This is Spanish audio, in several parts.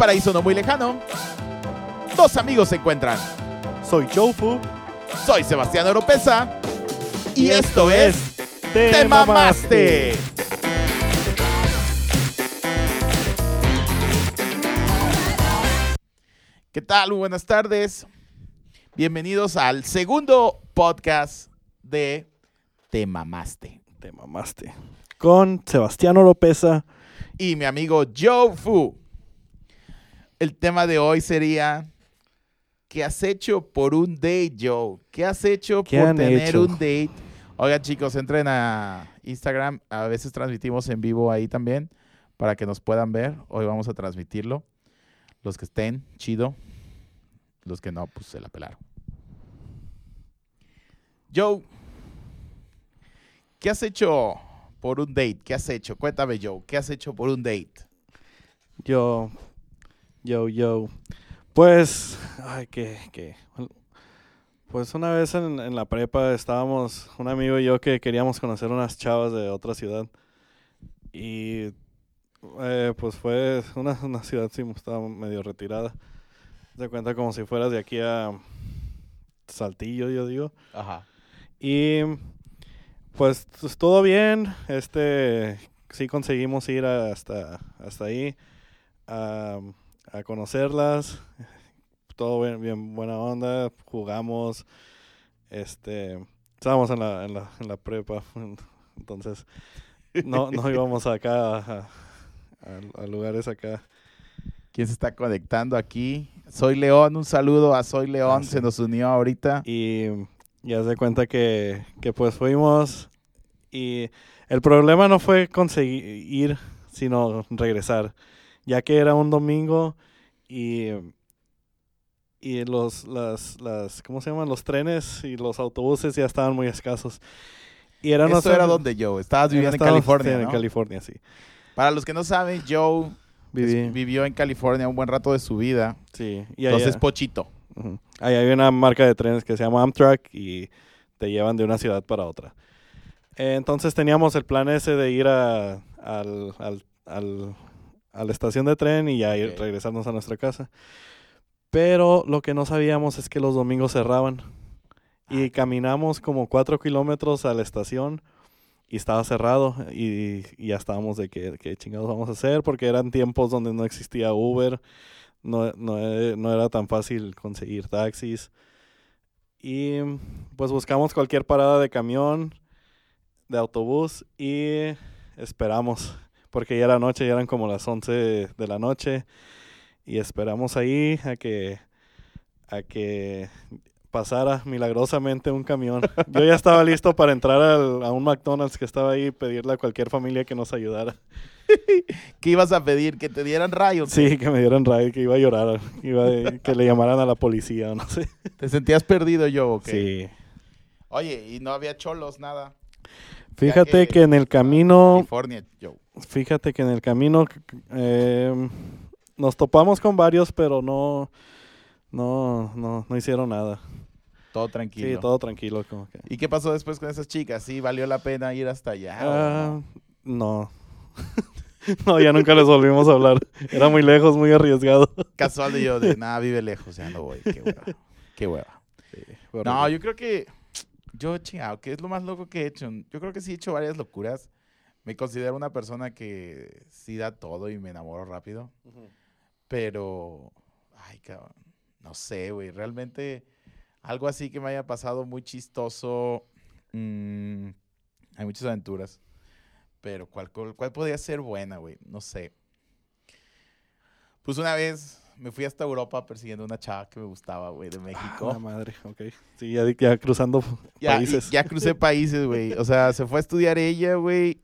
paraíso no muy lejano, dos amigos se encuentran. Soy Jofu. Soy Sebastián Oropesa. Y, Y esto es Te Mamaste. ¿Qué tal? Muy buenas tardes. Bienvenidos al segundo podcast de Te Mamaste. Te mamaste. Con Sebastián Oropesa. Y mi amigo Joe Fu. El tema de hoy sería ¿Qué has hecho por un date, Joe? ¿Qué has hecho ¿Qué por tener hecho? un date? Oigan, chicos, entren a Instagram. A veces transmitimos en vivo ahí también para que nos puedan ver. Hoy vamos a transmitirlo. Los que estén, chido. Los que no, pues se la pelaron. Joe, ¿qué has hecho por un date? ¿Qué has hecho? Cuéntame, Joe, ¿qué has hecho por un date? Yo. Yo, yo. Pues. Ay, que. que pues una vez en, en la prepa estábamos, un amigo y yo, que queríamos conocer unas chavas de otra ciudad. Y. eh, pues fue una, una ciudad, sí, estaba medio retirada. Te cuenta como si fueras de aquí a. Saltillo, yo digo. Ajá. Y pues, pues, todo bien. Este sí conseguimos ir hasta, hasta ahí a conocerlas. Todo bien, bien buena onda. Jugamos. Este estábamos en la, en la, en la prepa. Entonces no, no íbamos acá a, a- a lugares acá. ¿Quién se está conectando aquí? Soy León, un saludo a Soy León, Ah, sí. se nos unió ahorita. Y ya se cuenta que, que pues fuimos y el problema no fue conseguir ir, sino regresar, ya que era un domingo y, y los, las, las, ¿cómo se llaman? Los trenes y los autobuses ya estaban muy escasos. Y era Esto nuestra- era donde Joe, estabas viviendo en California, ¿no? en California, sí. Para los que no saben, Joe Viví, vivió en California un buen rato de su vida. sí. Y Entonces, Pochito. Ahí hay una marca de trenes que se llama Amtrak y te llevan de una ciudad para otra. Entonces teníamos el plan ese de ir a, al, al- al- a la estación de tren y ya ir, Ok. regresarnos a nuestra casa. Pero lo que no sabíamos es que los domingos cerraban. Y Ah. caminamos como cuatro kilómetros a la estación y estaba cerrado. Y, y ya estábamos de que, qué chingados vamos a hacer porque eran tiempos donde no existía Uber no, no, e- no era tan fácil conseguir taxis. Y pues buscamos cualquier parada de camión, de autobús y esperamos. Porque ya era noche, ya eran como las 11 de la noche. Y esperamos ahí a que, a que pasara milagrosamente un camión. Yo ya estaba listo para entrar al- a un McDonald's que estaba ahí y pedirle a cualquier familia que nos ayudara. ¿Qué ibas a pedir? ¿Que te dieran rayos? Sí, que me dieran ride, que iba a llorar, que, iba a- que le llamaran a la policía, no sé. ¿Te sentías perdido, Joe? o qué? Sí. Oye, y no había cholos, nada. Fíjate que- que, en el camino, California, Joe. Fíjate que en el camino eh, nos topamos con varios, pero no, no, no, no hicieron nada. Todo tranquilo. Sí, todo tranquilo, como que. ¿Y qué pasó después con esas chicas? ¿Sí valió la pena ir hasta allá? o Ah, no? no. no, ya nunca les volvimos a hablar. Era muy lejos, muy arriesgado. Casual de yo, de nada, vive lejos, ya no voy. Qué hueva. Qué hueva. No, yo creo que yo, chingado, ¿qué es lo más loco que he hecho? Yo creo que sí he hecho varias locuras. Me considero una persona que sí da todo y me enamoro rápido. Pero, ay, cabrón, no sé, güey. Realmente algo así que me haya pasado muy chistoso. mm, hay muchas aventuras. Pero ¿cuál, cuál, cuál podría ser buena, güey? No sé. Pues una vez me fui hasta Europa persiguiendo una chava que me gustaba, güey, de México. La madre, ok. Sí, ya, ya cruzando Ya, países. ya crucé países, güey. O sea, se fue a estudiar ella, güey.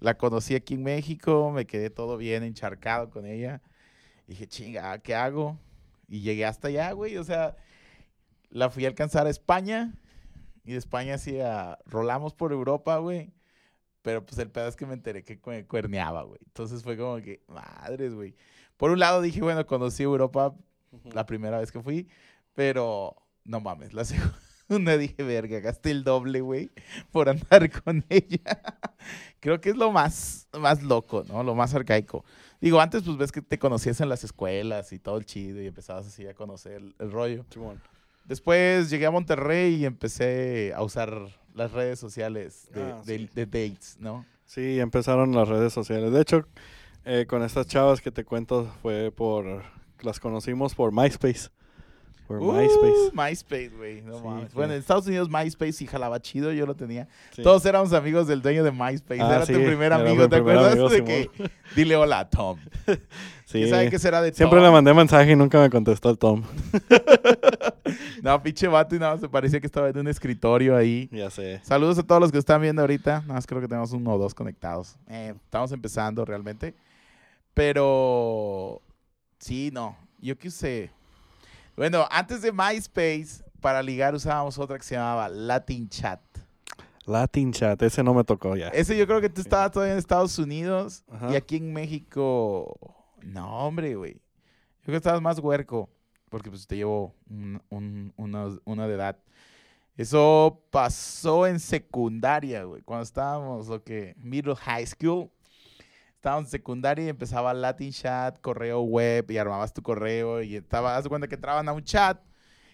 La conocí aquí en México, me quedé todo bien encharcado con ella. dije, chinga, ¿qué hago? Y llegué hasta allá, güey. O sea, la fui a alcanzar a España. Y de España sí a... rolamos por Europa, güey. Pero pues el pedo es que me enteré que cue- cuerneaba, güey. Entonces fue como que, madres, güey. Por un lado dije, bueno, conocí Europa la primera vez que fui. Pero, no mames, la, seg- una dije, verga, gasté el doble, güey, por andar con ella. Creo que es lo más, más loco, ¿no? Lo más arcaico. Digo, antes pues ves que te conocías en las escuelas y todo el chido y empezabas así a conocer el, rollo. Después llegué a Monterrey y empecé a usar las redes sociales de, Ah, de- dates, ¿no? Sí, empezaron las redes sociales. De hecho, eh, con estas chavas que te cuento fue por... Las conocimos por MySpace. Por Uh, MySpace. MySpace, güey. No Sí, mames. Bueno, en Estados Unidos MySpace sí jalaba chido, yo lo tenía. Sí. Todos éramos amigos del dueño de MySpace. Ah, era sí, tu primer amigo, mi ¿te primer acuerdas? amigo, de que dile hola a Tom. Sí. ¿Quién sabe qué será de Siempre Tom? le mandé mensaje y nunca me contestó el Tom. No, pinche vato y nada más me parecía que estaba en un escritorio ahí. Ya sé. Saludos a todos los que están viendo ahorita. Nada más creo que tenemos uno o dos conectados. Eh, estamos empezando realmente. Pero sí, no. Yo qué sé. Bueno, antes de MySpace, para ligar usábamos otra que se llamaba Latin Chat. Latin Chat, ese no me tocó ya. Ese yo creo que tú estabas todavía en Estados Unidos Ajá. y aquí en México. No, hombre, güey. Yo creo que estabas más huerco. Porque pues te llevo un- un- una, una de edad. Eso pasó en secundaria, güey. Cuando estábamos, lo que, middle high school. Estábamos en secundaria y empezaba Latin Chat, correo web y armabas tu correo y estaba, haz cuenta que entraban a un chat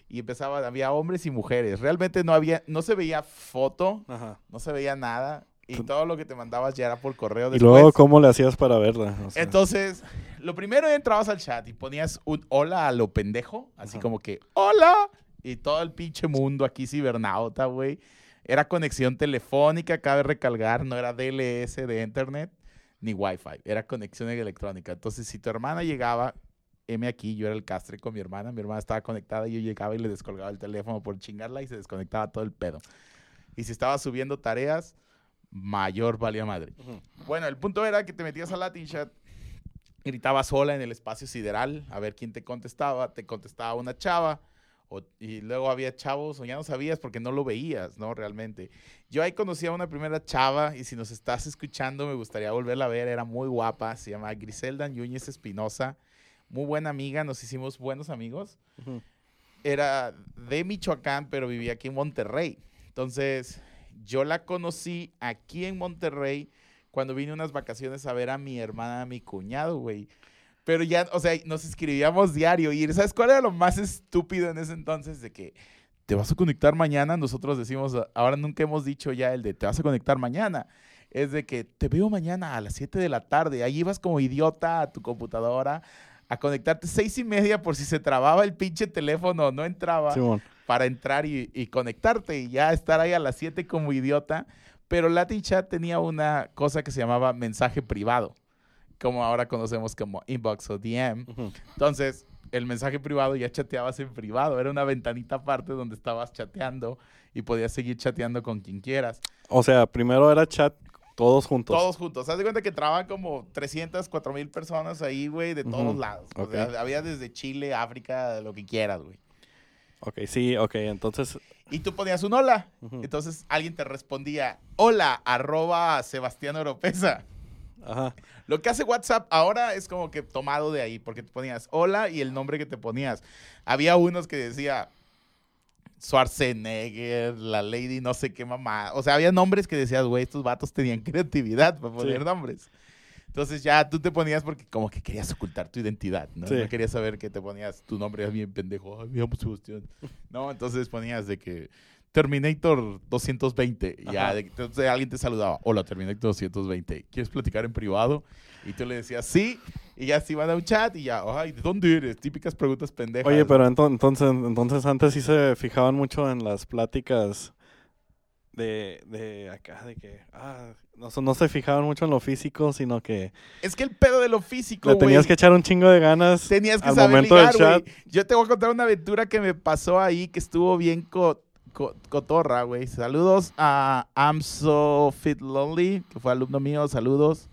y empezaba, había hombres y mujeres. Realmente no había, no se veía foto, Ajá. no se veía nada y todo lo que te mandabas ya era por correo Y después. luego, ¿cómo le hacías para verla? O sea, Entonces, lo primero entrabas al chat y ponías un hola a lo pendejo, así Ajá. como que hola y todo el pinche mundo aquí cibernauta, güey. Era conexión telefónica, cabe recalcar, no era DLS de internet ni Wi-Fi, era conexión electrónica. Entonces, si tu hermana llegaba, M aquí, yo era el castre con mi hermana, mi hermana estaba conectada y yo llegaba y le descolgaba el teléfono por chingarla y se desconectaba todo el pedo. Y si estaba subiendo tareas, mayor valía madre. Bueno, el punto era que te metías a Latin Chat, gritabas sola en el espacio sideral a ver quién te contestaba, te contestaba una chava, o- y luego había chavos, o ya no sabías porque no lo veías, ¿no? Realmente. Yo ahí conocí a una primera chava, y si nos estás escuchando, me gustaría volverla a ver, era muy guapa, se llama Griselda Núñez Espinosa, muy buena amiga, nos hicimos buenos amigos era de Michoacán, pero vivía aquí en Monterrey. Entonces, yo la conocí aquí en Monterrey cuando vine unas vacaciones a ver a mi hermana, a mi cuñado, güey. Pero ya, o sea, nos escribíamos diario. Y ¿sabes cuál era lo más estúpido en ese entonces? De que te vas a conectar mañana. Nosotros decimos, ahora nunca hemos dicho ya el de te vas a conectar mañana. Es de que te veo mañana a las 7 de la tarde. Ahí ibas como idiota a tu computadora a conectarte seis y media por si se trababa el pinche teléfono, no entraba Simón. para entrar y, y conectarte y ya estar ahí a las 7 como idiota. Pero Latin Chat tenía una cosa que se llamaba mensaje privado, como ahora conocemos como inbox o DM. Entonces, el mensaje privado ya chateabas en privado, era una ventanita aparte donde estabas chateando y podías seguir chateando con quien quieras. O sea, primero era chat todos juntos. Todos juntos. Haz de cuenta que entraban como 300, 4 mil personas ahí, güey, de todos lados. O sea, había desde Chile, África, lo que quieras, güey. Ok, sí, ok. Entonces, Y tú ponías un hola. Entonces alguien te respondía, hola, arroba Sebastián Oropesa. Ajá. Lo que hace WhatsApp ahora es como que tomado de ahí, porque te ponías hola y el nombre que te ponías. Había unos que decía Schwarzenegger, la lady no sé qué mamá. O sea, había nombres que decías, güey, estos vatos tenían creatividad para poner Sí. nombres. Entonces ya tú te ponías porque como que querías ocultar tu identidad, ¿no? Sí. No querías saber que te ponías tu nombre es bien pendejo. Ay, llamo Sebastián. No, entonces ponías de que Terminator 220. y Ya, entonces alguien te saludaba. Hola, Terminator 220. ¿Quieres platicar en privado? Y tú le decías sí. Y ya se iban a un chat y ya, ay, ¿de dónde eres? Típicas preguntas pendejas. Oye, pero ento- entonces, entonces antes sí se fijaban mucho en las pláticas de, de acá, de que, ah, no, no se fijaban mucho en lo físico, sino que Es que el pedo de lo físico, le tenías que echar un chingo de ganas. Tenías que al saber momento del ligar, chat. Yo te voy a contar una aventura que me pasó ahí que estuvo bien co- cotorra, güey. Saludos a I'm So Fit Lonely, que fue alumno mío. Saludos.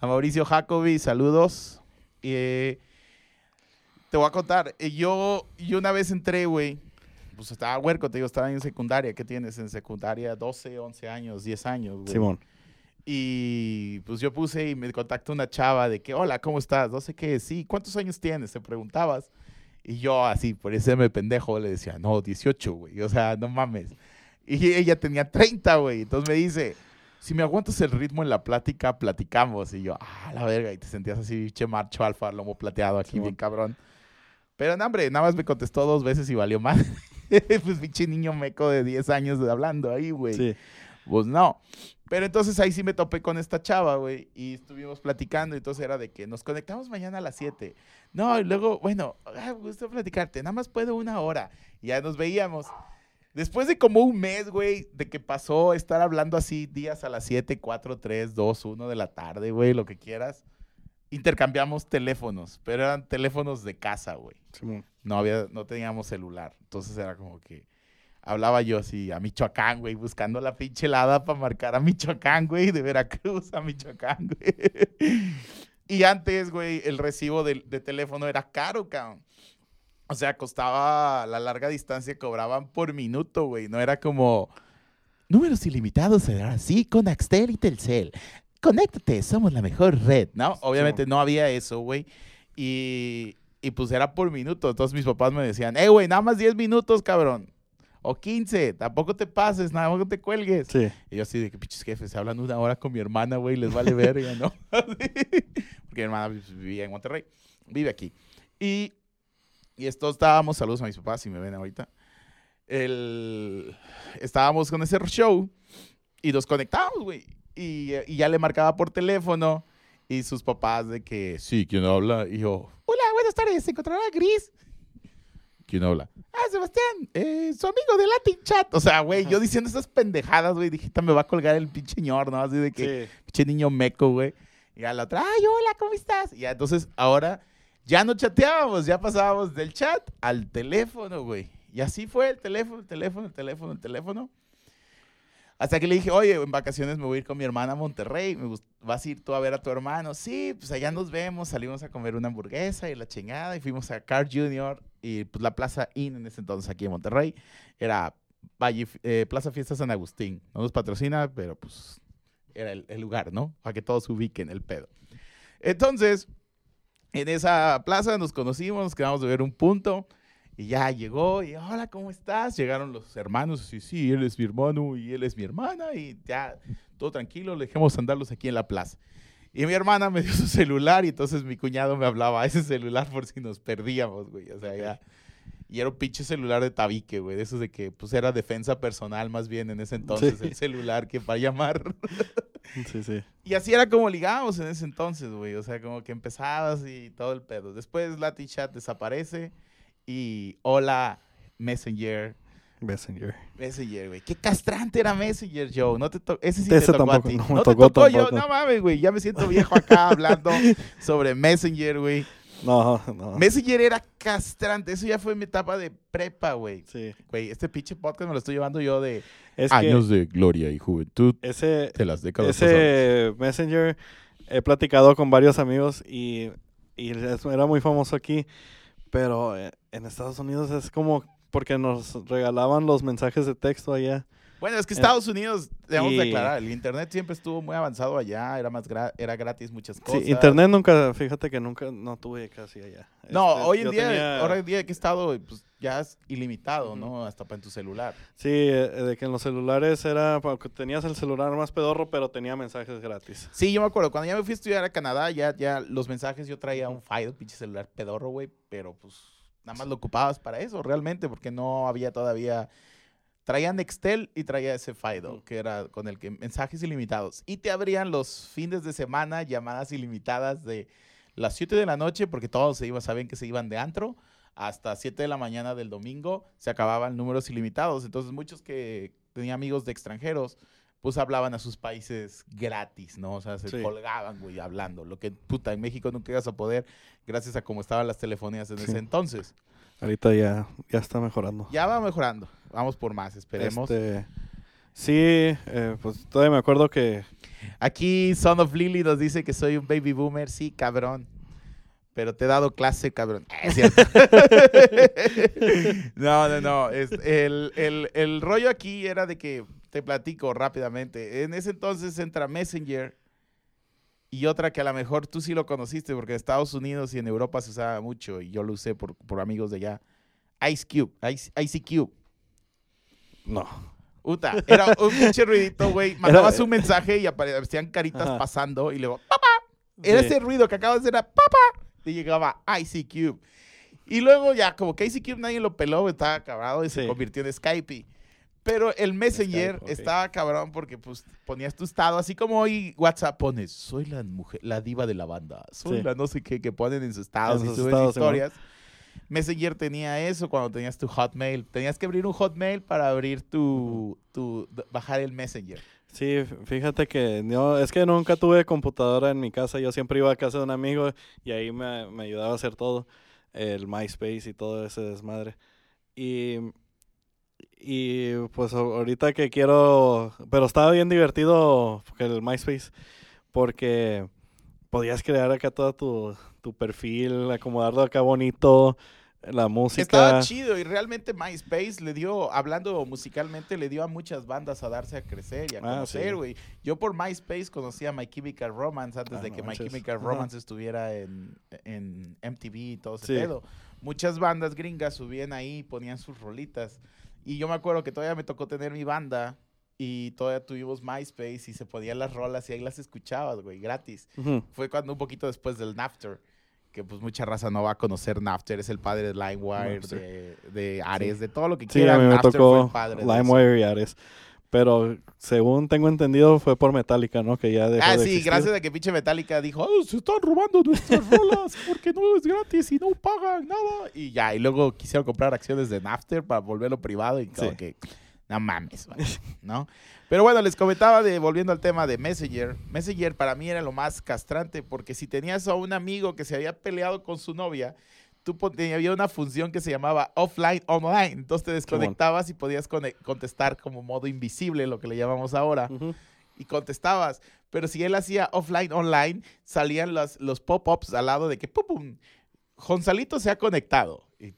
A Mauricio Jacobi, saludos. Eh, te voy a contar. eh, Yo, yo una vez entré, güey. Pues estaba huerco, te digo, estaba en secundaria. ¿Qué tienes en secundaria? 12, 11 años, 10 años, güey. Simón. Y pues yo puse y me contactó una chava de que, hola, ¿cómo estás? No sé qué, sí, ¿cuántos años tienes? Te preguntabas. Y yo así, por ese me pendejo, le decía, no, 18, güey. O sea, no mames. Y ella tenía 30, güey. Entonces me dice, si me aguantas el ritmo en la plática, platicamos. Y yo, ah, la verga. Y te sentías así, che marcho alfa, lomo plateado aquí, bien cabrón. Pero, no, hombre, nada más me contestó dos veces y valió más. pues pinche niño meco de 10 años hablando ahí, güey. Sí. Pues no. Pero entonces ahí sí me topé con esta chava, güey, y estuvimos platicando, y entonces era de que nos conectamos mañana a las 7. No, y luego, bueno, me gusta platicarte, nada más puedo una hora. Y ya nos veíamos. Después de como un mes, güey, de que pasó estar hablando así días a las 7, 4, 3, 2, 1 de la tarde, güey, lo que quieras, intercambiamos teléfonos, pero eran teléfonos de casa, güey. no había, no teníamos celular. Entonces era como que hablaba yo así a Michoacán, güey, buscando la pinche helada para marcar a Michoacán, güey, de Veracruz a Michoacán, güey. Y antes, güey, el recibo de, teléfono era caro, cabrón. O sea, costaba la larga distancia, cobraban por minuto, güey. No era como números ilimitados, será así con Axtel y Telcel. Conéctate, somos la mejor red, ¿no? Obviamente no había eso, güey. Y, y pues era por minuto. Entonces mis papás me decían, eh, güey, nada más 10 minutos, cabrón o 15, tampoco te pases, nada más te cuelgues. Sí. Y yo así de que pinches jefes, se hablan una hora con mi hermana, güey, les vale verga, ¿no? Porque mi hermana vivía en Monterrey, vive aquí. Y, y esto estábamos, saludos a mis papás, si me ven ahorita. El, estábamos con ese show y nos conectamos, güey. Y, y ya le marcaba por teléfono y sus papás de que, sí, ¿quién habla? Y yo, hola, buenas tardes, ¿se encontrará Gris? ¿Quién habla? Ah, Sebastián, eh, su amigo de Latin Chat. O sea, güey, yo diciendo esas pendejadas, güey, dije, me va a colgar el pinche ñor, ¿no? Así de que, pinche niño meco, güey. Y a la otra, ay, hola, ¿cómo estás? Y ya, entonces, ahora ya no chateábamos, ya pasábamos del chat al teléfono, güey. Y así fue el teléfono, el teléfono, el teléfono, el teléfono. Hasta que le dije, oye, en vacaciones me voy a ir con mi hermana a Monterrey, me vas a ir tú a ver a tu hermano. Sí, pues allá nos vemos, salimos a comer una hamburguesa y la chingada y fuimos a Car Junior y pues la Plaza Inn en ese entonces aquí en Monterrey era Valle, eh, Plaza Fiesta San Agustín. No nos patrocina, pero pues era el, el lugar, ¿no? Para que todos se ubiquen el pedo. Entonces, en esa plaza nos conocimos, nos quedamos de ver un punto. Y ya llegó y, hola, ¿cómo estás? Llegaron los hermanos, y sí, él es mi hermano y él es mi hermana y ya, todo tranquilo, le dejemos andarlos aquí en la plaza. Y mi hermana me dio su celular y entonces mi cuñado me hablaba a ese celular por si nos perdíamos, güey. O sea, ya... Y era un pinche celular de tabique, güey. De esos de que, pues, era defensa personal más bien en ese entonces, el celular que para llamar. sí, sí. Y así era como ligábamos en ese entonces, güey. O sea, como que empezabas y todo el pedo. Después Latin Chat desaparece y hola Messenger. Messenger. Messenger, güey. Qué castrante era Messenger, Joe. No te Ese sí te tocó a ti. No, te tocó yo. No mames, güey. Ya me siento viejo acá hablando sobre Messenger, güey. No, no. Messenger era castrante. Eso ya fue mi etapa de prepa, güey. Sí. Güey, este pinche podcast me lo estoy llevando yo de años de gloria y juventud. Ese, de las décadas Ese Messenger he platicado con varios amigos y, y era muy famoso aquí. Pero eh, en Estados Unidos es como porque nos regalaban los mensajes de texto allá. Bueno, es que Estados Unidos, debemos declarar, el internet siempre estuvo muy avanzado allá, era más era gratis muchas cosas. Sí, internet nunca, fíjate que nunca, no tuve casi allá. No, este, hoy en día, hoy en día que he estado, pues ya es ilimitado, ¿no? Hasta para en tu celular. Sí, eh, de que en los celulares era, tenías el celular más pedorro, pero tenía mensajes gratis. Sí, yo me acuerdo, cuando ya me fui a estudiar a Canadá, ya, ya los mensajes, yo traía un file, pinche celular pedorro, güey, pero pues nada más lo ocupabas para eso, realmente, porque no había todavía traía Nextel y traía ese Fido, que era con el que mensajes ilimitados. Y te abrían los fines de semana llamadas ilimitadas de las 7 de la noche, porque todos se iban, saben que se iban de antro, hasta 7 de la mañana del domingo se acababan números ilimitados. Entonces muchos que tenían amigos de extranjeros, pues hablaban a sus países gratis, ¿no? O sea, se colgaban, güey, hablando. Lo que, puta, en México nunca ibas a poder gracias a cómo estaban las telefonías en ese entonces. Ahorita ya, ya está mejorando. Ya va mejorando. Vamos por más, esperemos. Este, sí, eh, pues todavía me acuerdo que... Aquí Son of Lily nos dice que soy un baby boomer. Sí, cabrón. Pero te he dado clase, cabrón. Es cierto. no, no, no. Es, el, el, el rollo aquí era de que, te platico rápidamente. En ese entonces entra Messenger Y otra que a lo mejor tú sí lo conociste porque en Estados Unidos y en Europa se usaba mucho y yo lo usé por, por amigos de allá. Ice Cube, Ice, Icy Cube. No. Uta, era un pinche ruidito, güey. Mandabas un mensaje y aparecían caritas pasando y luego, ¡papá! Era ese ruido que acabas de hacer, ¡papá! Y llegaba Icy Cube. Y luego ya, como que Icy Cube nadie lo peló, estaba acabado y se convirtió en Skype. Pero el Messenger estaba cabrón porque pues ponías tu estado, así como hoy WhatsApp pones, soy la mujer, la diva de la banda, soy la no sé qué, que ponen en sus estados y suben historias. Messenger tenía eso cuando tenías tu Hotmail. Tenías que abrir un Hotmail para abrir tu, tu bajar el Messenger. Sí, fíjate que no, es que nunca tuve computadora en mi casa. Yo siempre iba a casa de un amigo y ahí me, me ayudaba a hacer todo. El MySpace y todo ese desmadre. Y, y pues ahorita que quiero... Pero estaba bien divertido el MySpace porque podías crear acá todo tu, tu perfil, acomodarlo acá bonito, la música. Estaba chido y realmente MySpace le dio, hablando musicalmente, le dio a muchas bandas a darse a crecer y a ah, conocer, güey. Yo por MySpace conocí a My Chemical Romance antes ah, de que My Chemical Romance estuviera en, en, MTV y todo ese pedo. Muchas bandas gringas subían ahí, ponían sus rolitas. Y yo me acuerdo que todavía me tocó tener mi banda y todavía tuvimos MySpace y se podían las rolas y ahí las escuchabas, güey, gratis. Fue cuando un poquito después del Napster que pues mucha raza no va a conocer Napster, es el padre de LimeWire, de, Ares, de todo lo que quiera. Sí, a mí me tocó LimeWire y Ares. Pero según tengo entendido fue por Metallica, ¿no? Que ya dejó Ah, sí, gracias a que pinche Metallica dijo, oh, se están robando nuestras rolas porque no es gratis y no pagan nada. Y ya, y luego quisieron comprar acciones de Napster para volverlo privado y como que, no mames, ¿no? Pero bueno, les comentaba de, volviendo al tema de Messenger. Messenger para mí era lo más castrante porque si tenías a un amigo que se había peleado con su novia, tú había una función que se llamaba offline online. Entonces te desconectabas y podías contestar como modo invisible, lo que le llamamos ahora. Y contestabas. Pero si él hacía offline online, salían los, los pop-ups al lado de que ¡pum! pum Gonzalito se ha conectado. Y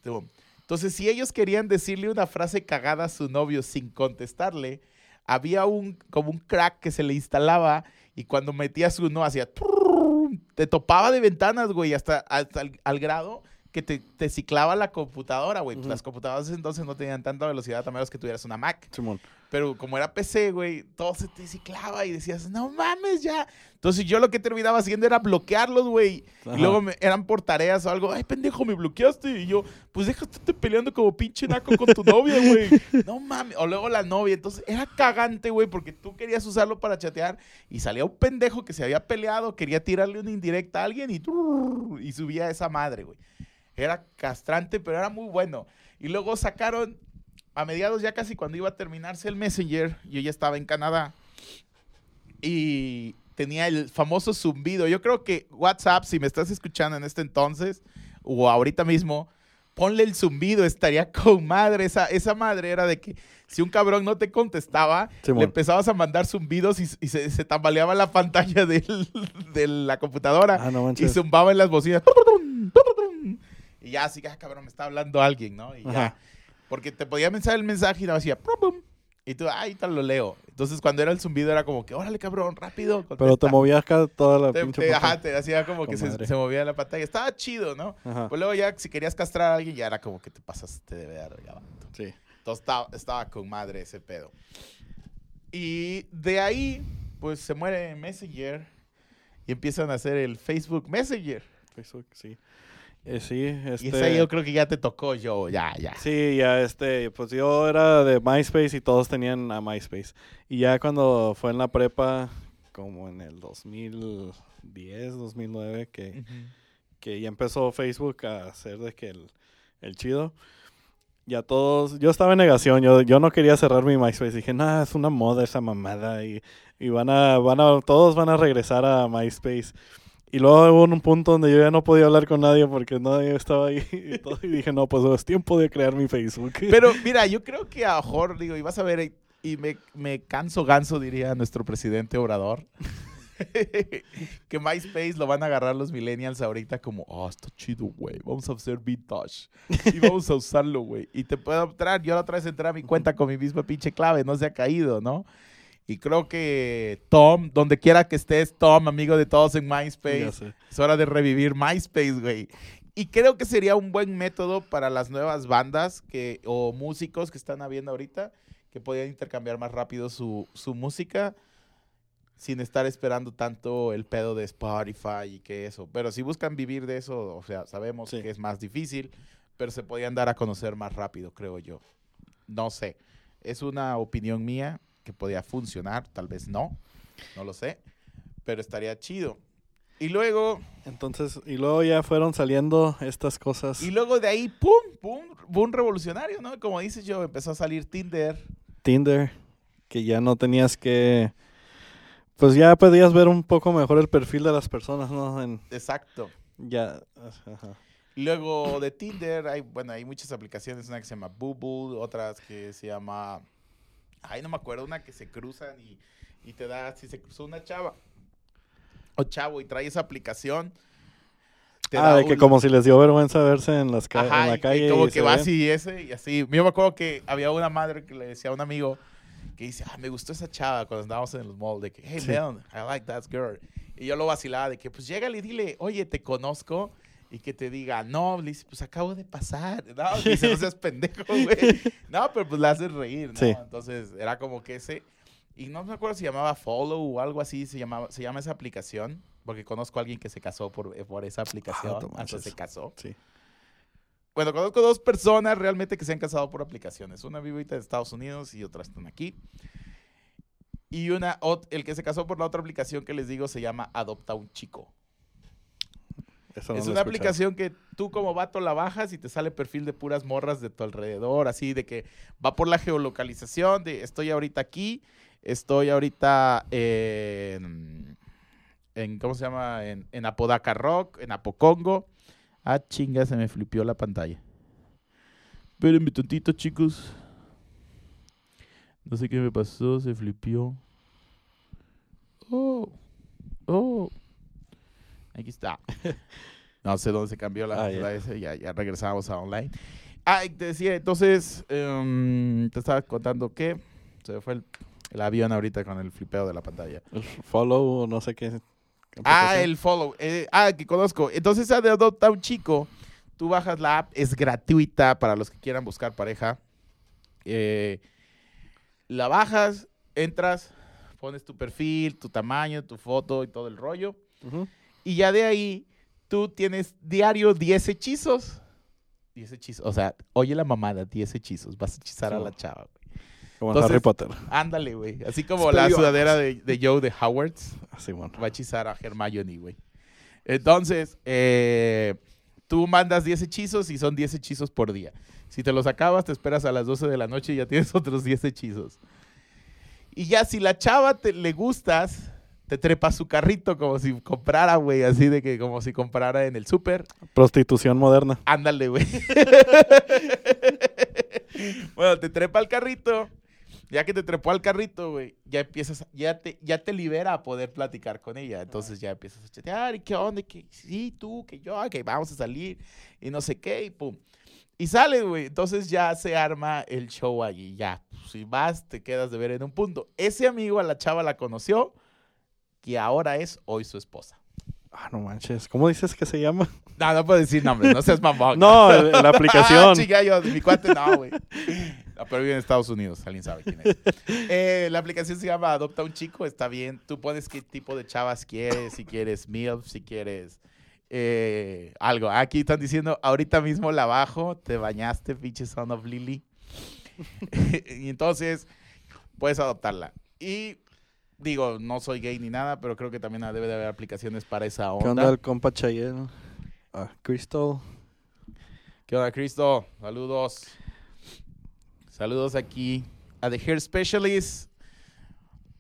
Entonces, si ellos querían decirle una frase cagada a su novio sin contestarle, había un, como un crack que se le instalaba y cuando metías uno hacía, te topaba de ventanas, güey, hasta, al grado que te, te ciclaba la computadora, güey. Las computadoras entonces no tenían tanta velocidad, a menos que tuvieras una Mac. Pero como era PC, güey, todo se te ciclaba y decías, no mames, ya. Entonces yo lo que terminaba haciendo era bloquearlos, güey. Y luego eran por tareas o algo. Ay, pendejo, me bloqueaste. Y yo, pues déjate peleando como pinche naco con tu novia, güey. No mames. O luego la novia. Entonces era cagante, güey, porque tú querías usarlo para chatear y salía un pendejo que se había peleado, quería tirarle una indirecta a alguien y, y subía esa madre, güey. Era castrante, pero era muy bueno. Y luego sacaron, a mediados ya casi cuando iba a terminarse el Messenger, yo ya estaba en Canadá. Y tenía el famoso zumbido. Yo creo que WhatsApp, si me estás escuchando en este entonces, o ahorita mismo, ponle el zumbido, estaría con madre. Esa, esa madre era de que si un cabrón no te contestaba, le empezabas a mandar zumbidos y, se, tambaleaba la pantalla de la computadora ah, y zumbaba en las bocinas. Y ya así que, ah, cabrón, me está hablando alguien, ¿no? Y ya. Porque te podía mensaje el mensaje y no decía, y tú, ay, tal lo leo. Entonces, cuando era el zumbido, era como que, órale, cabrón, rápido. Pero te movías acá toda la pinche te, Ajá, te hacía como que se, se, movía la pantalla. Estaba chido, ¿no? Pues luego ya, si querías castrar a alguien, ya era como que te pasaste de ver. Sí. Entonces, estaba, estaba con madre ese pedo. Y de ahí, pues, se muere Messenger y empiezan a hacer el Facebook Messenger. Facebook, sí. Eh, sí, este... Y esa yo creo que ya te tocó yo, ya, ya. Sí, ya este, pues yo era de MySpace y todos tenían a MySpace. Y ya cuando fue en la prepa, como en el 2010, 2009, que, que ya empezó Facebook a hacer de que el, el chido. Ya todos, yo estaba en negación, yo, yo no quería cerrar mi MySpace. Dije, no, es una moda esa mamada y, y van a, van a, todos van a regresar a MySpace. Y luego hubo un punto donde yo ya no podía hablar con nadie porque nadie estaba ahí y, dije, no, pues es tiempo de crear mi Facebook. Pero mira, yo creo que a mejor, digo, y vas a ver, y me, me canso ganso, diría nuestro presidente Obrador, que MySpace lo van a agarrar los millennials ahorita como, oh, está chido, güey, vamos a hacer vintage y vamos a usarlo, güey. Y te puedo entrar, yo otra vez entré a mi cuenta con mi misma pinche clave, no se ha caído, ¿no? Y creo que Tom, donde quiera que estés, Tom, amigo de todos en MySpace, es hora de revivir MySpace, güey. Y creo que sería un buen método para las nuevas bandas que, o músicos que están habiendo ahorita, que podían intercambiar más rápido su, su música sin estar esperando tanto el pedo de Spotify y que eso. Pero si buscan vivir de eso, o sea, sabemos Sí. que es más difícil, pero se podían dar a conocer más rápido, creo yo. No sé. Es una opinión mía que podía funcionar, tal vez no, no lo sé, pero estaría chido. Y luego, Entonces, y luego ya fueron saliendo estas cosas. y luego de ahí, pum, pum, boom revolucionario, ¿no? Como dices yo, empezó a salir Tinder. Tinder, que ya no tenías que... Pues ya podías ver un poco mejor el perfil de las personas, ¿no? En, Exacto. ya... ajá. Luego de Tinder, hay, bueno, hay muchas aplicaciones, una que se llama Bubble, otras que se llama, ay, no me acuerdo, una que se cruzan y, y te da, si se cruzó una chava o chavo y trae esa aplicación, te Ah, da de que como si les dio vergüenza verse en, las ca- Ajá, en la y- calle. y como y que ven. y ese y así. Yo me acuerdo que había una madre que le decía a un amigo que dice, ah, me gustó esa chava cuando andábamos en los malls, de que, hey, Sí. man, I like that girl. Y yo lo vacilaba de que, pues, llégale y dile, oye, te conozco. Y que te diga, no, le dice, pues acabo de pasar. No, dice, no seas pendejo, güey. No, pero pues la haces reír, ¿no? Sí. Entonces era como que ese. Y no me acuerdo si llamaba Follow o algo así, se, llamaba, se llama esa aplicación. Porque conozco a alguien que se casó por, por esa aplicación. Ah, no hasta se casó. Sí. Bueno, conozco dos personas realmente que se han casado por aplicaciones. Una vive ahorita en Estados Unidos y otra están aquí. Y una, el que se casó por la otra aplicación que les digo se llama Adopta un Chico. Eso es una aplicación que tú como vato la bajas y te sale perfil de puras morras de tu alrededor, así de que va por la geolocalización de estoy ahorita aquí, estoy ahorita en, en ¿cómo se llama? En, en Apodaca Rock, en Apocongo. Ah, chinga, se me flipió la pantalla. Espérenme tantito, chicos. No sé qué me pasó, se flipió. Oh, oh. Aquí está. No sé dónde se cambió la, Ah, ya. la ya, ya regresamos a online. Ah, te decía, entonces, em, te estaba contando que se fue el, el avión ahorita con el flipeo de la pantalla. El follow, no sé qué. Ah, el follow. eh, ah, que conozco. Entonces, de Adopta un Chico, tú bajas la app, es gratuita para los que quieran buscar pareja. Eh, la bajas, entras, pones tu perfil, tu tamaño, tu foto y todo el rollo. Ujú. Y ya de ahí, tú tienes diario 10 hechizos. 10 hechizos. O sea, oye la mamada, 10 hechizos. Vas a hechizar a la chava. güey. Como en Entonces- Harry Potter. Ándale, güey. Así como la sudadera de, de Joe de Howards. Así, bueno. va a hechizar a Hermione, güey. Entonces, eh, tú mandas 10 hechizos y son 10 hechizos por día. Si te los acabas, te esperas a las 12 de la noche y ya tienes otros 10 hechizos. Y ya si la chava te, le gustas, te trepa su carrito como si comprara, güey, así de que como si comprara en el súper. Prostitución moderna. Ándale, güey. bueno, te trepa al carrito. Ya que te trepó al carrito, güey, ya empiezas, ya te, ya te libera a poder platicar con ella. Entonces ya empiezas a chatear, ¿y qué onda? Que sí, tú, que yo, que vamos a salir, y no sé qué, y pum. Y sale, güey. Entonces ya se arma el show allí. Ya, si vas, te quedas de ver en un punto. Ese amigo a la chava la conoció, que ahora es hoy su esposa. Ah, no manches. ¿Cómo dices que se llama? No, no puedo decir nombres, no seas mamón. No, la aplicación. Ah, chica, yo, mi cuate no, güey. No, pero vive en Estados Unidos, alguien sabe quién es. Eh, la aplicación se llama Adopta un Chico, está bien. Tú pones qué tipo de chavas quieres, si quieres MILF, si quieres eh, algo. Aquí están diciendo, ahorita mismo la bajo, te bañaste, pinche son of Lily. y entonces, puedes adoptarla. Y digo, no soy gay ni nada, pero creo que también debe de haber aplicaciones para esa ¿Qué onda onda. el compa Chayel? Ah, Crystal. ¿Qué onda, Cristo? Saludos. Saludos aquí a The Hair Specialist.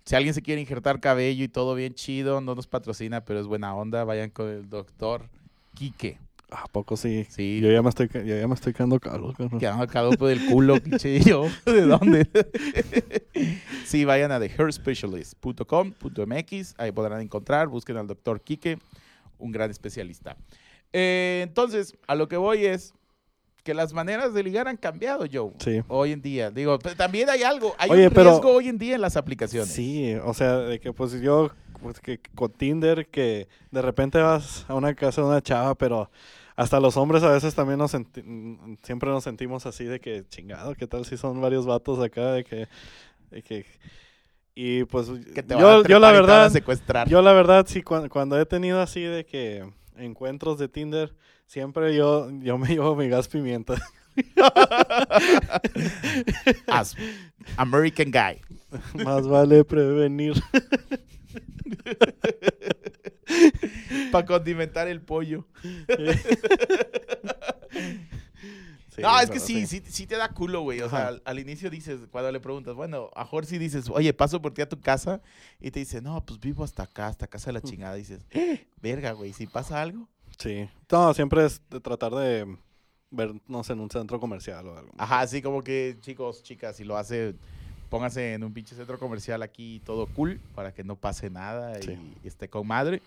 Si alguien se quiere injertar cabello y todo bien chido, no nos patrocina, pero es buena onda. Vayan con el doctor Quique. ¿A poco sí? Sí. Yo ya me estoy, yo ya me estoy quedando calvo. cabrón. Quedando calvo del culo, pinche yo. ¿De dónde? sí, vayan a thehairspecialist.com.mx. Ahí podrán encontrar. Busquen al doctor Quique, un gran especialista. Eh, entonces, a lo que voy es que las maneras de ligar han cambiado, Joe. Sí. Hoy en día. Digo, pero también hay algo. Hay Oye, un pero- riesgo hoy en día en las aplicaciones. Sí, o sea, de que pues yo, pues que con Tinder, que de repente vas a una casa de una chava, pero hasta los hombres a veces también nos senti- siempre nos sentimos así de que chingado, ¿qué tal si son varios vatos acá de que, de que y pues Que te van yo, a yo la van a verdad, secuestrar. yo la verdad sí cuando, cuando he tenido así de que encuentros de Tinder, siempre yo yo me llevo mi gas pimienta. As American Guy. Más vale prevenir. Para condimentar el pollo. Sí, no, es que sí, sí, sí te da culo, güey. O sea, al, al inicio dices, cuando le preguntas, bueno, a Jorge sí dices, oye, paso por ti a tu casa. Y te dice, no, pues vivo hasta acá, hasta casa de la chingada. Y dices, "Eh, verga, güey, si pasa algo. Sí. No, siempre es de tratar de vernos en un centro comercial o algo. Ajá, así como que, chicos, chicas, si lo hace, póngase en un pinche centro comercial aquí todo cool para que no pase nada Sí. y, y esté con madre.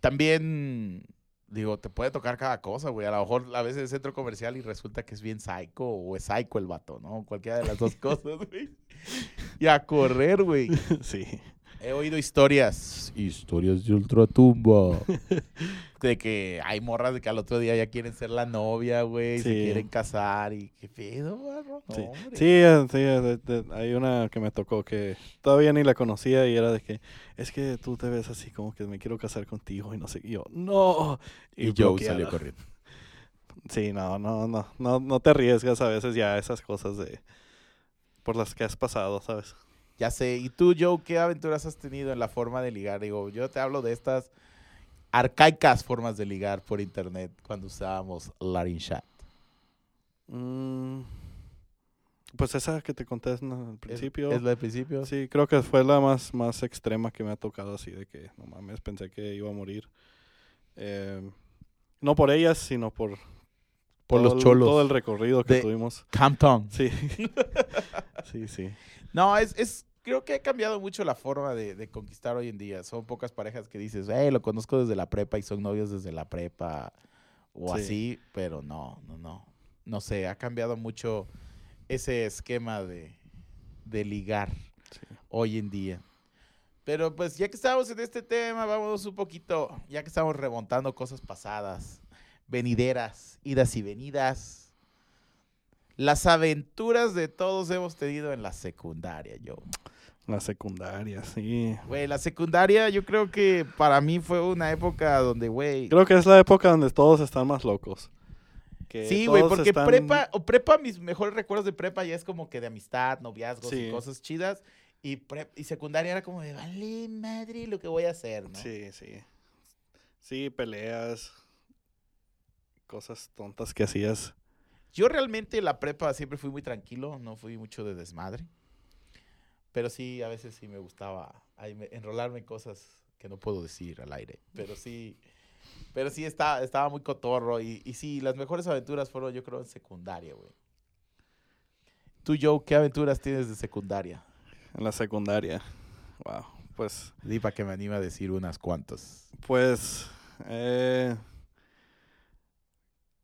También, digo, te puede tocar cada cosa, güey. A lo mejor a veces es centro comercial y resulta que es bien psycho o es psycho el vato, ¿no? Cualquiera de las dos cosas, güey. Y a correr, güey. Sí. He oído historias, historias de ultratumba, de que hay morras de que al otro día ya quieren ser la novia, güey, se Sí. quieren casar y qué pedo, barro? Sí, sí, eh, sí, eh, hay una que me tocó que todavía ni la conocía y era de que es que tú te ves así como que me quiero casar contigo y no sé, y yo, no. Y, Joe bloqueada. salió corriendo. Sí, no, no, no, no, no te arriesgas a veces ya a esas cosas de por las que has pasado, ¿sabes? Ya sé. ¿Y tú, Joe, qué aventuras has tenido en la forma de ligar? Digo, yo te hablo de estas arcaicas formas de ligar por internet cuando usábamos Latin Chat. Mm, pues esa que te conté en el ¿Es- principio. ¿Es, la del principio? Sí, creo que fue la más, más extrema que me ha tocado así de que, no mames, pensé que iba a morir. Eh, no por ellas, sino por... Por todo los cholos. Todo el recorrido que De- tuvimos. Camptown. Sí. sí, sí. No, es, es, creo que ha cambiado mucho la forma de, de conquistar hoy en día. Son pocas parejas que dices, hey, lo conozco desde la prepa y son novios desde la prepa o Sí. así, pero no, no, no. No sé, ha cambiado mucho ese esquema de, de ligar Sí. hoy en día. Pero pues ya que estamos en este tema, vámonos un poquito, ya que estamos remontando cosas pasadas, venideras, idas y venidas. Las aventuras de todos hemos tenido en la secundaria, yo. La secundaria, sí. Güey, la secundaria yo creo que para mí fue una época donde, güey... Creo que es la época donde todos están más locos. Que Sí, güey, porque están- prepa, o prepa, mis mejores recuerdos de prepa ya es como que de amistad, noviazgos y cosas chidas. Y, prep- y secundaria era como de, vale madre lo que voy a hacer, ¿no? Sí, sí. Sí, peleas. Cosas tontas que hacías. Yo realmente en la prepa siempre fui muy tranquilo, no fui mucho de desmadre. Pero sí, a veces sí me gustaba enrolarme en cosas que no puedo decir al aire. Pero sí, pero sí estaba, estaba muy cotorro. Y, y sí, las mejores aventuras fueron yo creo en secundaria, güey. Tú, Joe, ¿qué aventuras tienes de secundaria? En la secundaria. Wow. Pues, Di para que me anime a decir unas cuantas. pues. Eh,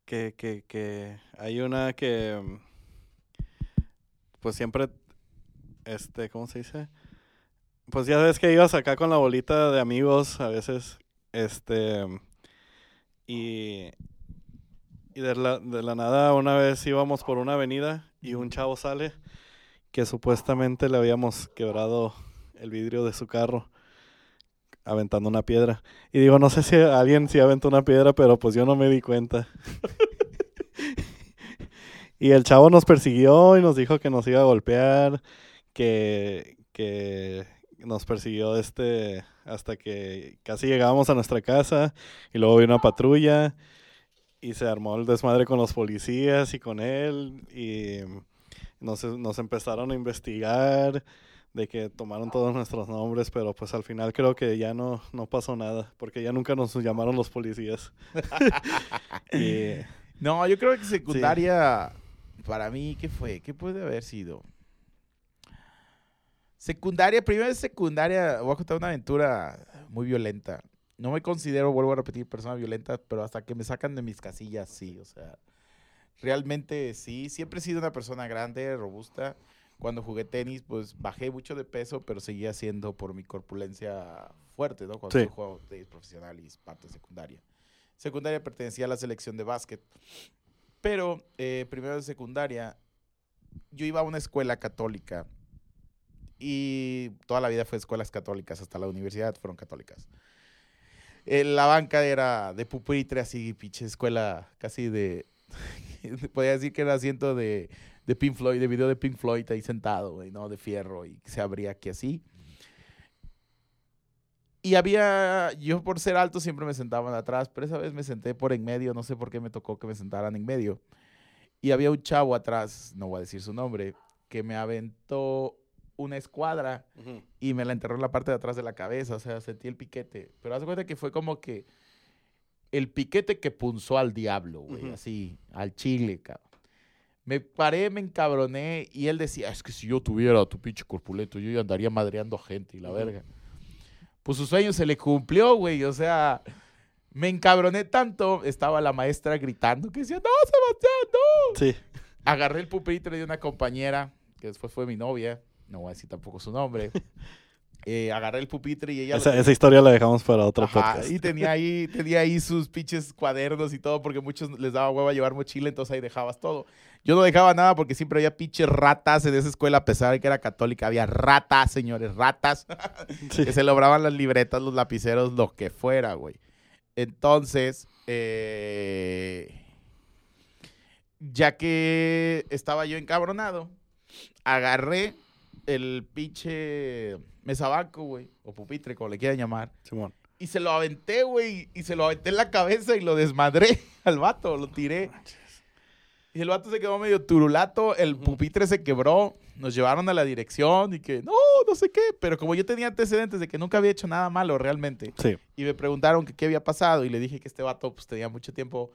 que, que, que hay una que. Pues siempre. Este, ¿cómo se dice? Pues ya ves que ibas acá con la bolita de amigos a veces. Este. Y. Y de la, de la nada, una vez íbamos por una avenida y un chavo sale que supuestamente le habíamos quebrado el vidrio de su carro aventando una piedra. Y digo, no sé si alguien sí aventó una piedra, pero pues yo no me di cuenta. y el chavo nos persiguió y nos dijo que nos iba a golpear, que, que nos persiguió este hasta que casi llegábamos a nuestra casa y luego vino una patrulla y se armó el desmadre con los policías y con él y nos, nos empezaron a investigar de que tomaron todos nuestros nombres, pero pues al final creo que ya no, no pasó nada, porque ya nunca nos llamaron los policías. y, No, yo creo que secundaria, para mí, ¿qué fue? ¿Qué puede haber sido? Secundaria, primero de secundaria, voy a contar una aventura muy violenta. No me considero, vuelvo a repetir, persona violenta, pero hasta que me sacan de mis casillas, sí, o sea. realmente sí, siempre he sido una persona grande, robusta. Cuando jugué tenis, pues bajé mucho de peso, pero seguía siendo por mi corpulencia fuerte, ¿no? Cuando Sí. yo jugaba tenis profesional y parte secundaria. Secundaria pertenecía a la selección de básquet. Pero eh, primero de secundaria, yo iba a una escuela católica y toda la vida fue escuelas católicas, hasta la universidad fueron católicas. Eh, la banca era de pupitre, así, pinche escuela casi de. podía decir que era asiento de, de Pink Floyd, de video de Pink Floyd ahí sentado, güey, ¿no? De fierro y se abría aquí así. Y había, yo por ser alto siempre me sentaban atrás, pero esa vez me senté por en medio, no sé por qué me tocó que me sentaran en medio. Y había un chavo atrás, no voy a decir su nombre, que me aventó una escuadra y me la enterró en la parte de atrás de la cabeza, o sea, sentí el piquete. Pero haz cuenta que fue como que el piquete que punzó al diablo, güey, así, al chile, cabrón. Me paré, me encabroné y él decía, es que si yo tuviera tu pinche corpulento, yo ya andaría madreando gente y la verga. Pues su sueño se le cumplió, güey, o sea, me encabroné tanto, estaba la maestra gritando que decía, no, Sebastián, no. Sí. Agarré el pupitre de una compañera, que después fue mi novia, no voy a decir tampoco su nombre. Eh, agarré el pupitre y ella... lo Esa, esa historia la dejamos para otro Ajá, podcast. y tenía ahí, tenía ahí sus pinches cuadernos y todo, porque muchos les daba hueva llevar mochila, entonces ahí dejabas todo. Yo no dejaba nada porque siempre había pinches ratas en esa escuela, a pesar de que era católica, había ratas, señores, ratas, Sí. que se lograban las libretas, los lapiceros, lo que fuera, güey. Entonces, eh, ya que estaba yo encabronado, agarré el pinche mesabanco, güey, o pupitre, como le quieran llamar, Simón. y se lo aventé, güey, y se lo aventé en la cabeza y lo desmadré al vato, lo tiré. Y el vato se quedó medio turulato, el pupitre se quebró, nos llevaron a la dirección y que, no, no sé qué, pero como yo tenía antecedentes de que nunca había hecho nada malo realmente, Sí. y me preguntaron que qué había pasado y le dije que este vato pues tenía mucho tiempo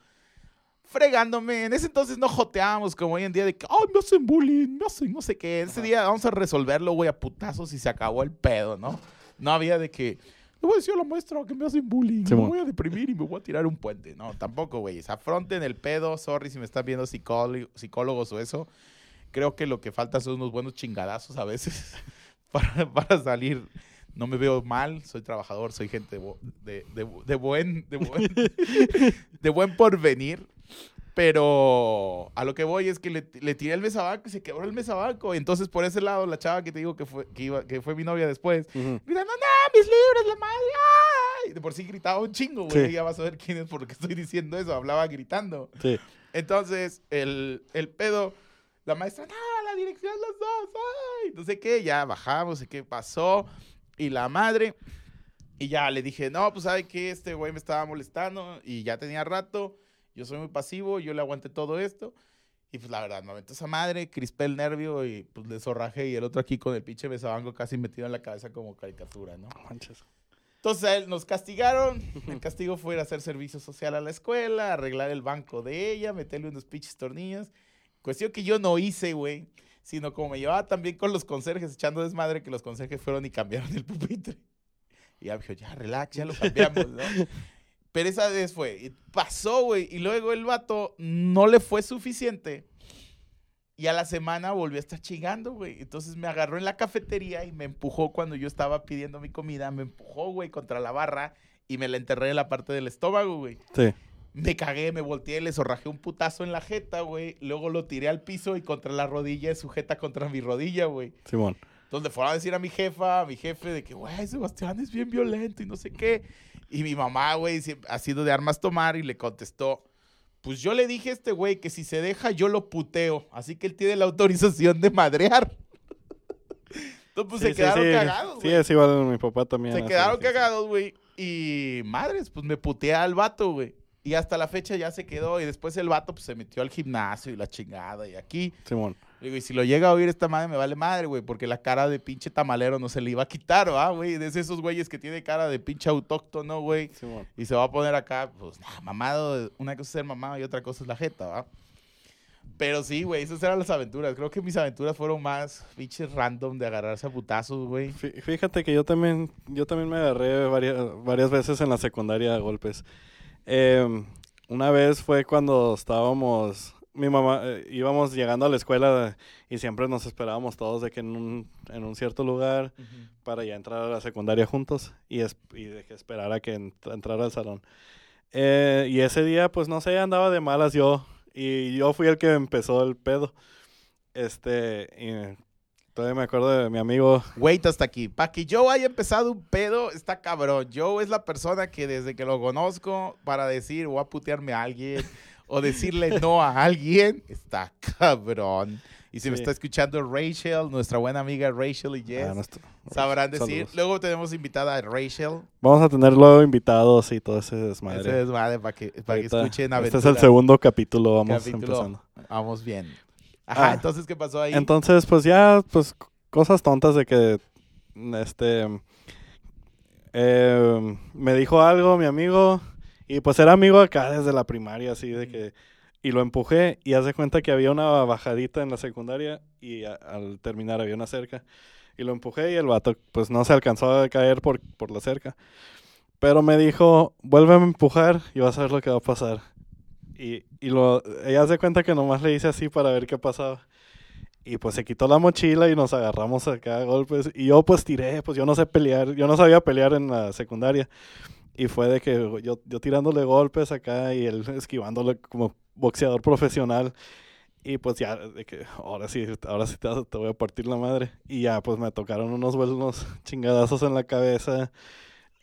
fregándome. En ese entonces no joteábamos como hoy en día de que, ay, me hacen bullying, me hacen no sé qué. Ese Ajá. día vamos a resolverlo, güey, a putazos y se acabó el pedo, ¿no? No había de que, le voy a decir a la maestra que me hacen bullying, me Simón. voy a deprimir y me voy a tirar un puente. No, tampoco, güey. Afronten el pedo, sorry si me están viendo psicólogo- psicólogos o eso. Creo que lo que falta son unos buenos chingadazos a veces para, para salir. No me veo mal, soy trabajador, soy gente de, bu- de, de bu- de buen, de, buen, de buen porvenir. Pero a lo que voy es que le, le tiré el mesabanco y se quebró el mesabanco. Y entonces por ese lado, la chava que te digo que fue, que iba, que fue mi novia después, Ujú. gritando, no, mis libros, la madre, ay". De por sí gritaba un chingo, güey. Sí. Ya vas a ver quién es por lo que estoy diciendo eso. Hablaba gritando. Sí. Entonces, el, el pedo, la maestra, no, la dirección los dos, ay, no sé qué, ya bajamos, sé qué pasó. Y la madre, y ya le dije, no, pues sabe que este güey me estaba molestando y ya tenía rato, yo soy muy pasivo, yo le aguanté todo esto. Y pues la verdad, me aventó esa madre, crispé el nervio y pues le zorrajé y el otro aquí con el pinche besabanco casi metido en la cabeza como caricatura, ¿no? Manches. Entonces nos castigaron. El castigo fue ir a hacer servicio social a la escuela, arreglar el banco de ella, meterle unos pinches tornillos. Cuestión que yo no hice, güey. Sino como me llevaba también con los conserjes echando desmadre, que los conserjes fueron y cambiaron el pupitre. Y ya me dijo, ya, relax, ya lo cambiamos, ¿no? Pero esa vez fue. Y pasó, güey. Y luego el vato no le fue suficiente. Y a la semana volvió a estar chingando, güey. Entonces me agarró en la cafetería y me empujó cuando yo estaba pidiendo mi comida. Me empujó, güey, contra la barra y me la enterré en la parte del estómago, güey. Sí. Me cagué, me volteé, le zorrajé un putazo en la jeta, güey. Luego lo tiré al piso y contra la rodilla, sujeta contra mi rodilla, güey. Simón. Le fueron a decir a mi jefa, a mi jefe, de que, güey, Sebastián es bien violento y no sé qué. Y mi mamá, güey, ha sido de armas tomar y le contestó, pues yo le dije a este güey que si se deja yo lo puteo. Así que él tiene la autorización de madrear. Entonces, pues Sí, se sí, quedaron sí. cagados, Sí, güey. es igual mi papá también. Se quedaron cagados, güey. Y madres, pues me putea al vato, güey. Y hasta la fecha ya se quedó. Y después el vato, pues se metió al gimnasio y la chingada. Y aquí, Simón. Digo, y si lo llega a oír esta madre, me vale madre, güey. Porque la cara de pinche tamalero no se le iba a quitar, ¿va, güey? Es esos güeyes que tiene cara de pinche autóctono, güey. Y se va a poner acá, pues, nah, mamado. Una cosa es ser mamado y otra cosa es la jeta, ¿va? Pero sí, güey, esas eran las aventuras. Creo que mis aventuras fueron más pinches random de agarrarse a putazos, güey. Fí- Fíjate que yo también, yo también me agarré varias, varias veces en la secundaria a golpes. Em, una vez fue cuando estábamos mi mamá, eh, íbamos llegando a la escuela y siempre nos esperábamos todos de que en un, en un cierto lugar para ya entrar a la secundaria juntos y, es, y de que esperara que entrara al salón. Eh, y ese día, pues no sé, andaba de malas yo y yo fui el que empezó el pedo. Este, y todavía me acuerdo de mi amigo. Wait hasta aquí. Para que Joe haya empezado un pedo, está cabrón. Joe es la persona que desde que lo conozco, para decir voy a putearme a alguien o decirle no a alguien, está cabrón. Y si me está escuchando Rachel, nuestra buena amiga Rachel y Jess, ah, sabrán decir. Luego tenemos invitada a Rachel. Vamos a tener luego invitados y todo ese desmadre. Ese desmadre para que, para que escuchen Este es el segundo capítulo, vamos empezando. Vamos bien. Ajá, ah, entonces, ¿qué pasó ahí? Entonces, pues ya, pues cosas tontas de que, este, eh, me dijo algo mi amigo y pues era amigo acá desde la primaria, así de que y lo empujé y hace cuenta que había una bajadita en la secundaria y al terminar había una cerca. Y lo empujé y el vato pues no se alcanzó a caer por, por la cerca. Pero me dijo, vuelve a empujar y vas a ver lo que va a pasar. Y, y lo, ella hace cuenta que nomás le hice así para ver qué pasaba. Y pues se quitó la mochila y nos agarramos acá a golpes. Y yo pues tiré, pues yo no sé pelear, yo no sabía pelear en la secundaria. Y fue de que yo, yo tirándole golpes acá y él esquivándole como boxeador profesional. Y pues ya, de que ahora sí, ahora sí te, voy a partir la madre. Y ya, pues me tocaron unos buenos chingadazos en la cabeza,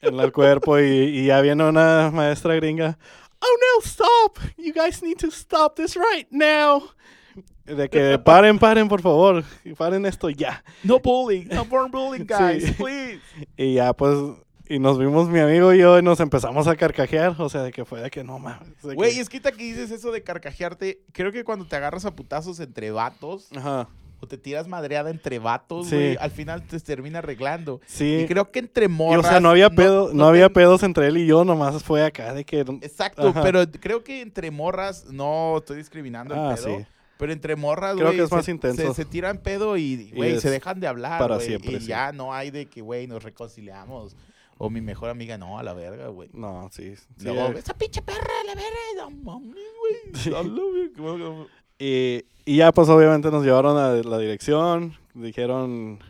en el cuerpo. Y, y ya viene una maestra gringa. Oh no, stop! You guys need to stop this right now. De que paren, paren, por favor. Paren esto ya. No bullying, no more bullying, guys, please. Y ya, pues y nos vimos mi amigo y yo y nos empezamos a carcajear. O sea, de que fue de que no mames. Güey, es que que dices eso de carcajearte. Creo que cuando te agarras a putazos entre vatos. O te tiras madreada entre vatos, güey. Al final te termina arreglando. Sí. Y creo que entre morras. o sea, no había, pedo, no, había pedos entre él y yo, nomás fue acá de que. Exacto, pero creo que entre morras, no estoy discriminando el ah, pedo. Pero entre morras, güey. Creo que es más intenso. Se, tiran pedo y, güey, se dejan de hablar. Para siempre. Y ya no hay de que, güey, nos reconciliamos. O mi mejor amiga, no, a la verga, güey. No, sí. Luego, esa pinche perra, a la verga, no mami, güey. y, y ya, pues obviamente nos llevaron a la dirección. Dijeron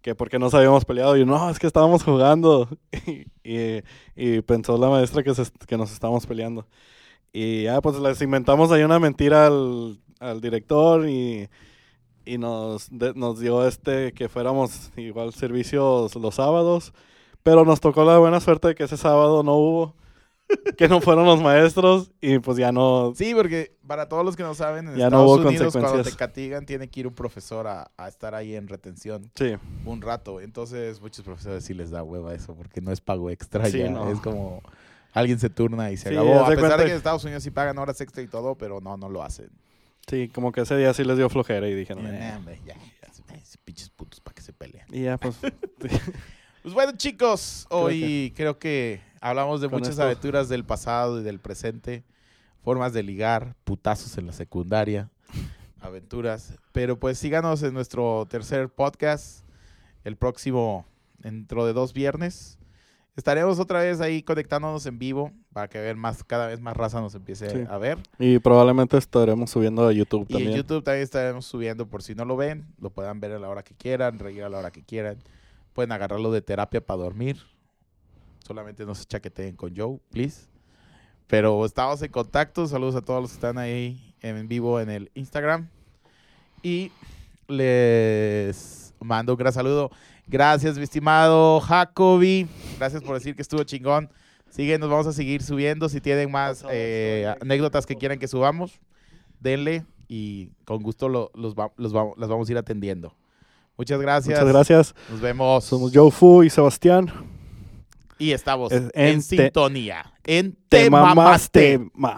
que porque nos habíamos peleado. Y no, es que estábamos jugando. y, y, pensó la maestra que, que nos estábamos peleando. Y ya, pues les inventamos ahí una mentira al, al director y, y nos, nos dio este que fuéramos igual servicios los sábados. Pero nos tocó la buena suerte de que ese sábado no hubo, que no fueron los maestros y pues ya no... Sí, porque para todos los que no saben, en Estados Unidos cuando te castigan tiene que ir un profesor a, estar ahí en retención sí. un rato. Entonces muchos profesores sí les da hueva eso porque no es pago extra ya. Es como alguien se turna y se acabó. A pesar de que en Estados Unidos sí pagan horas extra y todo, pero no, no lo hacen. Sí, como que ese día sí les dio flojera y dijeron... Eh, ya, ya, pinches putos para que se peleen. Y ya, pues... Pues bueno, chicos, hoy creo que, hablamos de muchas aventuras del pasado y del presente, formas de ligar, putazos en la secundaria, aventuras. Pero pues síganos en nuestro tercer podcast el próximo, dentro de dos viernes. Estaremos otra vez ahí conectándonos en vivo para que ver más, cada vez más raza nos empiece a ver. Y probablemente estaremos subiendo a YouTube también. Y en YouTube también estaremos subiendo por si no lo ven, lo puedan ver a la hora que quieran, reír a la hora que quieran. Pueden agarrarlo de terapia para dormir. Solamente no se chaqueteen con Joe, please. Pero estamos en contacto. Saludos a todos los que están ahí en vivo en el Instagram. Y les mando un gran saludo. Gracias, mi estimado Jacobi. Gracias por decir que estuvo chingón. Siguen, nos vamos a seguir subiendo. Si tienen más eh, anécdotas que quieran que subamos, denle y con gusto los, los las vamos a ir atendiendo. Muchas gracias. Muchas gracias. Nos vemos. Somos Joe Fu y Sebastián. Y estamos en, sintonía. En Tema Más Tema.